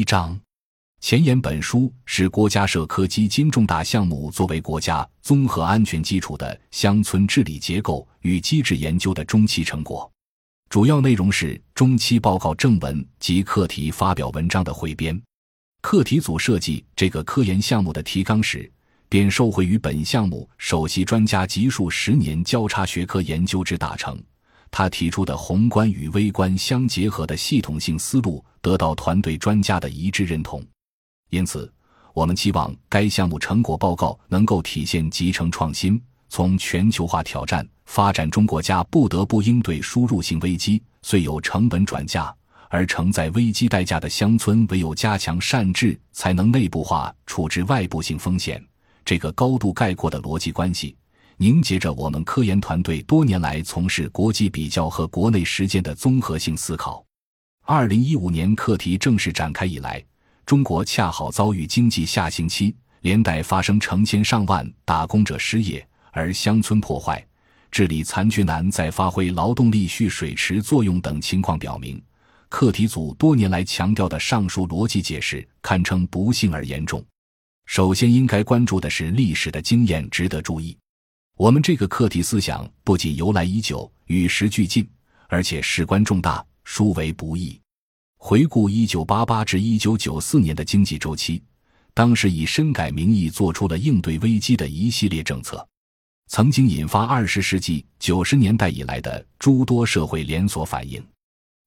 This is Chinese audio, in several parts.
一章。前言本书是国家社科基金重大项目作为国家综合安全基础的乡村治理结构与机制研究的中期成果，主要内容是中期报告正文及课题发表文章的汇编。课题组设计这个科研项目的提纲时，便受惠于本项目首席专家集数十年交叉学科研究之大成。他提出的宏观与微观相结合的系统性思路，得到团队专家的一致认同。因此，我们期望该项目成果报告能够体现集成创新，从全球化挑战发展中国家不得不应对输入性危机，虽有成本转嫁，而承载危机代价的乡村唯有加强善治，才能内部化处置外部性风险。这个高度概括的逻辑关系，凝结着我们科研团队多年来从事国际比较和国内实践的综合性思考。二零一五年课题正式展开以来。中国恰好遭遇经济下行期，连带发生成千上万打工者失业，而乡村破坏、治理残缺难，在发挥劳动力蓄水池作用等情况表明，课题组多年来强调的上述逻辑解释堪称不幸而严重。首先应该关注的是历史的经验值得注意。我们这个课题思想不仅由来已久、与时俱进，而且事关重大、殊为不易。回顾一九八八至一九九四年的经济周期，当时以深改名义做出了应对危机的一系列政策，曾经引发二十世纪九十年代以来的诸多社会连锁反应。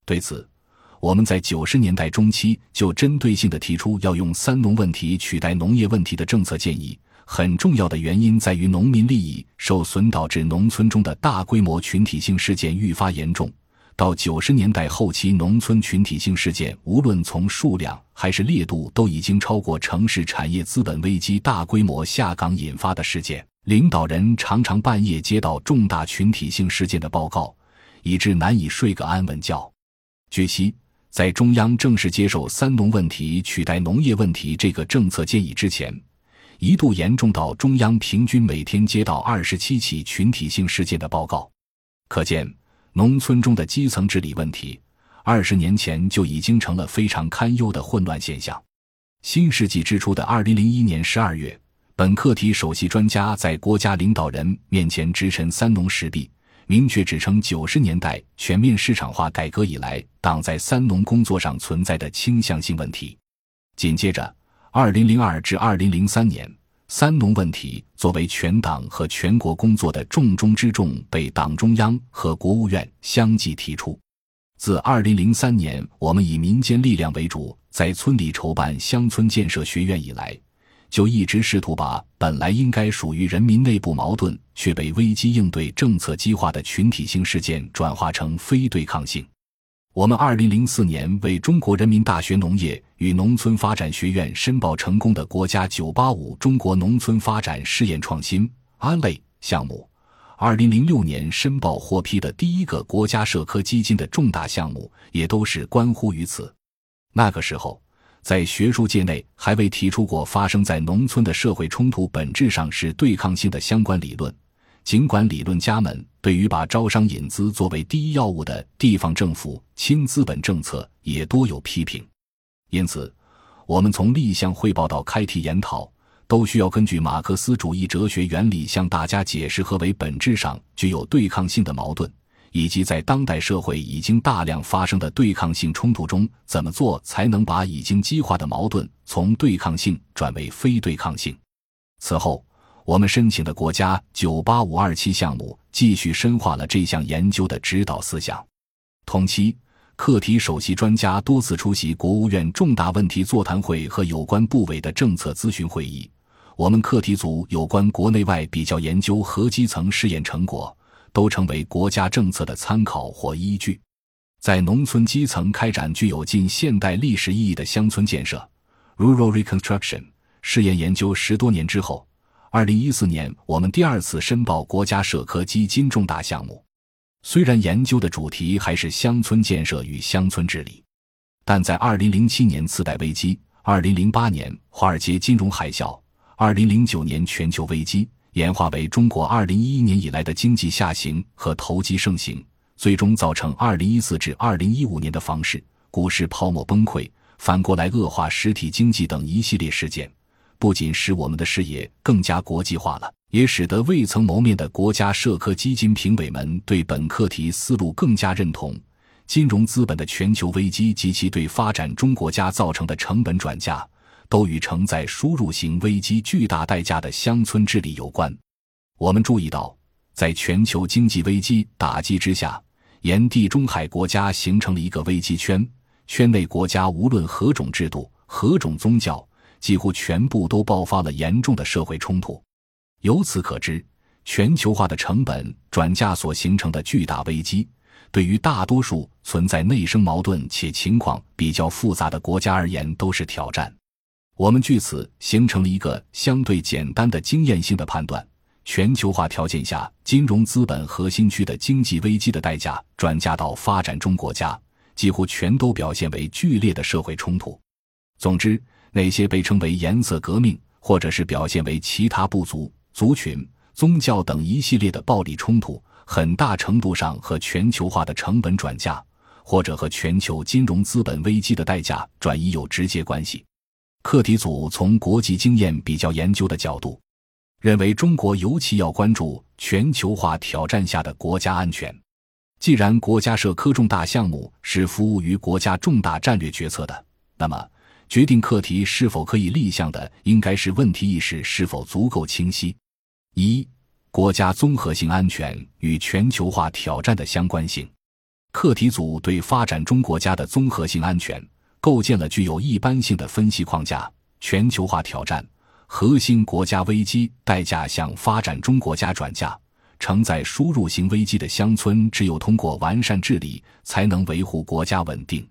对此，我们在九十年代中期就针对性的提出要用“三农”问题取代农业问题的政策建议。很重要的原因在于农民利益受损，导致农村中的大规模群体性事件愈发严重。到九十年代后期，农村群体性事件无论从数量还是烈度，都已经超过城市产业资本危机大规模下岗引发的事件。领导人常常半夜接到重大群体性事件的报告，以致难以睡个安稳觉。据悉，在中央正式接受“三农”问题取代农业问题这个政策建议之前，一度严重到中央平均每天接到二十七起群体性事件的报告，可见。农村中的基层治理问题，二十年前就已经成了非常堪忧的混乱现象。新世纪之初的二零零一年十二月，本课题首席专家在国家领导人面前直陈“三农”实弊，明确指称九十年代全面市场化改革以来，党在“三农”工作上存在的倾向性问题。紧接着，二零零二至二零零三年。三农问题作为全党和全国工作的重中之重，被党中央和国务院相继提出。自二零零三年，我们以民间力量为主，在村里筹办乡村建设学院以来，就一直试图把本来应该属于人民内部矛盾，却被危机应对政策激化的群体性事件，转化成非对抗性。我们二零零四年为中国人民大学农业与农村发展学院申报成功的国家“九八五”中国农村发展试验创新安类项目，二零零六年申报获批的第一个国家社科基金的重大项目，也都是关乎于此。那个时候，在学术界内还未提出过发生在农村的社会冲突本质上是对抗性的相关理论。尽管理论家们对于把招商引资作为第一要务的地方政府轻资本政策也多有批评，因此，我们从立项汇报到开题研讨，都需要根据马克思主义哲学原理向大家解释何为本质上具有对抗性的矛盾，以及在当代社会已经大量发生的对抗性冲突中，怎么做才能把已经激化的矛盾从对抗性转为非对抗性。此后。我们申请的国家“九八五二七”项目继续深化了这项研究的指导思想。同期，课题首席专家多次出席国务院重大问题座谈会和有关部委的政策咨询会议。我们课题组有关国内外比较研究和基层试验成果，都成为国家政策的参考或依据。在农村基层开展具有近现代历史意义的乡村建设 （rural reconstruction） 试验研究十多年之后。二零一四年，我们第二次申报国家社科基金重大项目。虽然研究的主题还是乡村建设与乡村治理，但在二零零七年次贷危机、二零零八年华尔街金融海啸、二零零九年全球危机演化为中国二零一一年以来的经济下行和投机盛行，最终造成二零一四至二零一五年的房市、股市泡沫崩溃。反过来恶化实体经济等一系列事件，不仅使我们的视野更加国际化了，也使得未曾谋面的国家社科基金评委们对本课题思路更加认同。金融资本的全球危机及其对发展中国家造成的成本转嫁，都与承载输入型危机巨大代价的乡村治理有关。我们注意到，在全球经济危机打击之下，沿地中海国家形成了一个危机圈。圈内国家无论何种制度、何种宗教，几乎全部都爆发了严重的社会冲突。由此可知，全球化的成本转嫁所形成的巨大危机，对于大多数存在内生矛盾且情况比较复杂的国家而言都是挑战。我们据此形成了一个相对简单的经验性的判断：全球化条件下，金融资本核心区的经济危机的代价转嫁到发展中国家。几乎全都表现为剧烈的社会冲突。总之，那些被称为“颜色革命”或者是表现为其他部族、族群、宗教等一系列的暴力冲突，很大程度上和全球化的成本转嫁，或者和全球金融资本危机的代价转移有直接关系。课题组从国际经验比较研究的角度，认为中国尤其要关注全球化挑战下的国家安全。既然国家设科重大项目是服务于国家重大战略决策的，那么决定课题是否可以立项的，应该是问题意识是否足够清晰。一、国家综合性安全与全球化挑战的相关性。课题组对发展中国家的综合性安全构建了具有一般性的分析框架：全球化挑战、核心国家危机代价向发展中国家转嫁。承载输入型危机的乡村，只有通过完善治理，才能维护国家稳定。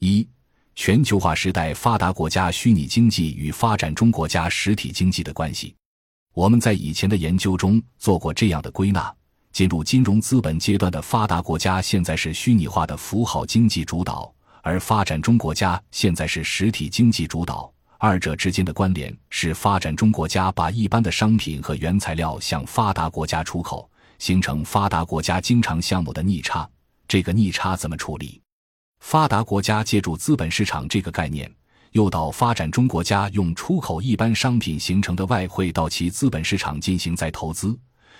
一、全球化时代发达国家虚拟经济与发展中国家实体经济的关系。我们在以前的研究中做过这样的归纳：进入金融资本阶段的发达国家，现在是虚拟化的符号经济主导；而发展中国家现在是实体经济主导。二者之间的关联是，发展中国家把一般的商品和原材料向发达国家出口，形成发达国家经常项目的逆差。这个逆差怎么处理？发达国家借助资本市场这个概念，诱导发展中国家用出口一般商品形成的外汇到其资本市场进行再投资，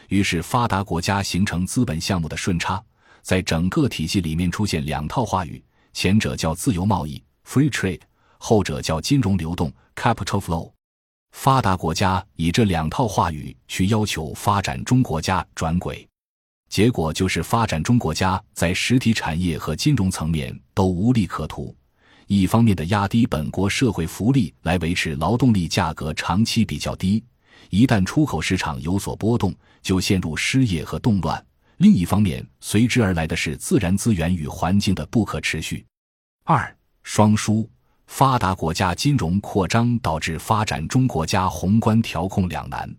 于是发达国家形成资本项目的顺差。在整个体系里面出现两套话语，前者叫自由贸易 （free trade）。后者叫金融流动 （capital flow），发达国家以这两套话语去要求发展中国家转轨，结果就是发展中国家在实体产业和金融层面都无利可图。一方面的压低本国社会福利来维持劳动力价格长期比较低，一旦出口市场有所波动，就陷入失业和动乱；另一方面，随之而来的是自然资源与环境的不可持续。二双输。发达国家金融扩张导致发展中国家宏观调控两难。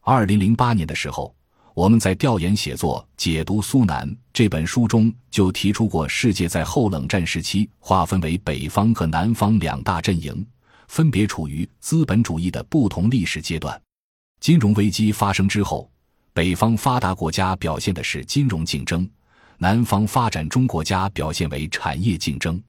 二零零八年的时候，我们在调研写作《解读苏南》这本书中就提出过，世界在后冷战时期划分为北方和南方两大阵营，分别处于资本主义的不同历史阶段。金融危机发生之后，北方发达国家表现的是金融竞争，南方发展中国家表现为产业竞争。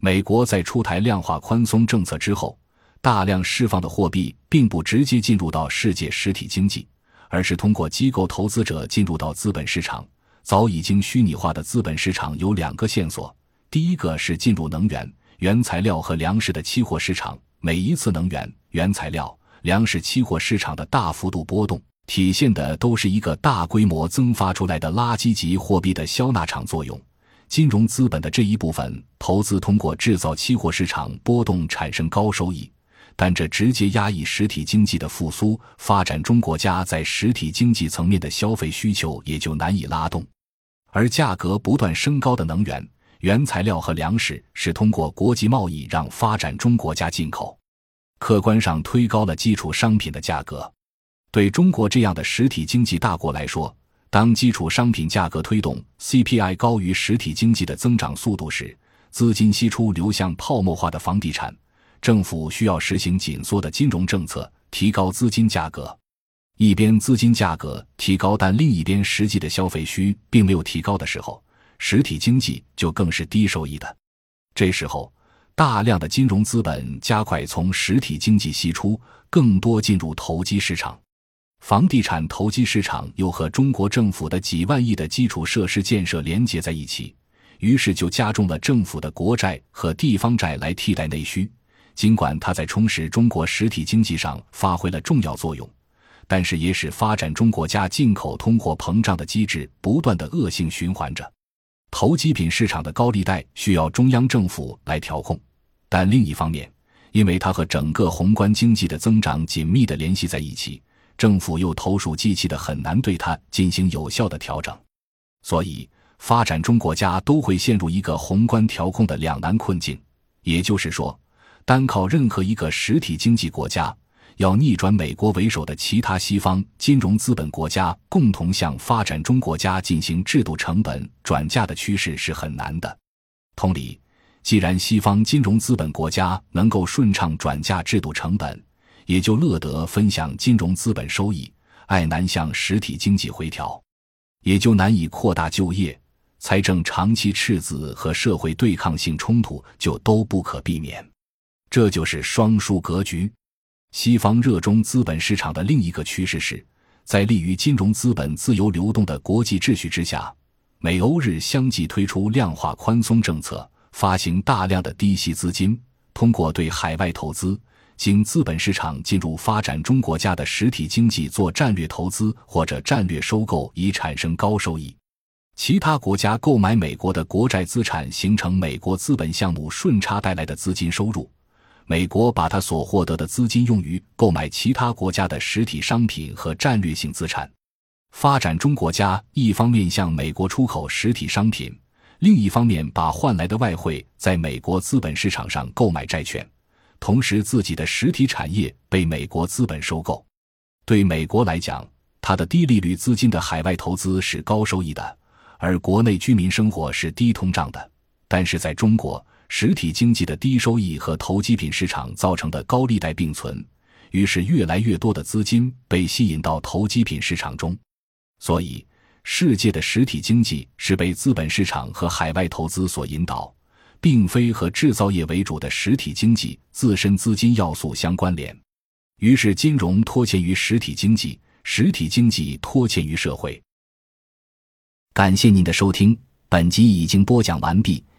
美国在出台量化宽松政策之后，大量释放的货币并不直接进入到世界实体经济，而是通过机构投资者进入到资本市场。早已经虚拟化的资本市场有两个线索：第一个是进入能源、原材料和粮食的期货市场。每一次能源、原材料、粮食期货市场的大幅度波动，体现的都是一个大规模增发出来的垃圾级货币的消纳场作用。金融资本的这一部分投资通过制造期货市场波动产生高收益，但这直接压抑实体经济的复苏，发展中国家在实体经济层面的消费需求也就难以拉动。而价格不断升高的能源、原材料和粮食是通过国际贸易让发展中国家进口，客观上推高了基础商品的价格。对中国这样的实体经济大国来说，当基础商品价格推动 CPI 高于实体经济的增长速度时，资金析出流向泡沫化的房地产，政府需要实行紧缩的金融政策，提高资金价格。一边资金价格提高，但另一边实际的消费需并没有提高的时候，实体经济就更是低收益的。这时候，大量的金融资本加快从实体经济析出，更多进入投机市场。房地产投机市场又和中国政府的几万亿的基础设施建设连接在一起，于是就加重了政府的国债和地方债来替代内需。尽管它在充实中国实体经济上发挥了重要作用，但是也使发展中国家进口通货膨胀的机制不断的恶性循环着。投机品市场的高利贷需要中央政府来调控，但另一方面，因为它和整个宏观经济的增长紧密的联系在一起。政府又投鼠忌器的很难对它进行有效的调整，所以发展中国家都会陷入一个宏观调控的两难困境。也就是说，单靠任何一个实体经济国家要逆转美国为首的其他西方金融资本国家共同向发展中国家进行制度成本转嫁的趋势是很难的。同理，既然西方金融资本国家能够顺畅转嫁制度成本，也就乐得分享金融资本收益，爱难向实体经济回调，也就难以扩大就业，财政长期赤字和社会对抗性冲突就都不可避免。这就是双输格局。西方热衷资本市场的另一个趋势是，在利于金融资本自由流动的国际秩序之下，美欧日相继推出量化宽松政策，发行大量的低息资金，通过对海外投资。经资本市场进入发展中国家的实体经济做战略投资或者战略收购，以产生高收益。其他国家购买美国的国债资产，形成美国资本项目顺差带来的资金收入。美国把它所获得的资金用于购买其他国家的实体商品和战略性资产。发展中国家一方面向美国出口实体商品，另一方面把换来的外汇在美国资本市场上购买债券。同时，自己的实体产业被美国资本收购。对美国来讲，它的低利率资金的海外投资是高收益的，而国内居民生活是低通胀的。但是，在中国，实体经济的低收益和投机品市场造成的高利贷并存，于是越来越多的资金被吸引到投机品市场中。所以，世界的实体经济是被资本市场和海外投资所引导。并非和制造业为主的实体经济自身资金要素相关联，于是金融拖欠于实体经济，实体经济拖欠于社会。感谢您的收听，本集已经播讲完毕。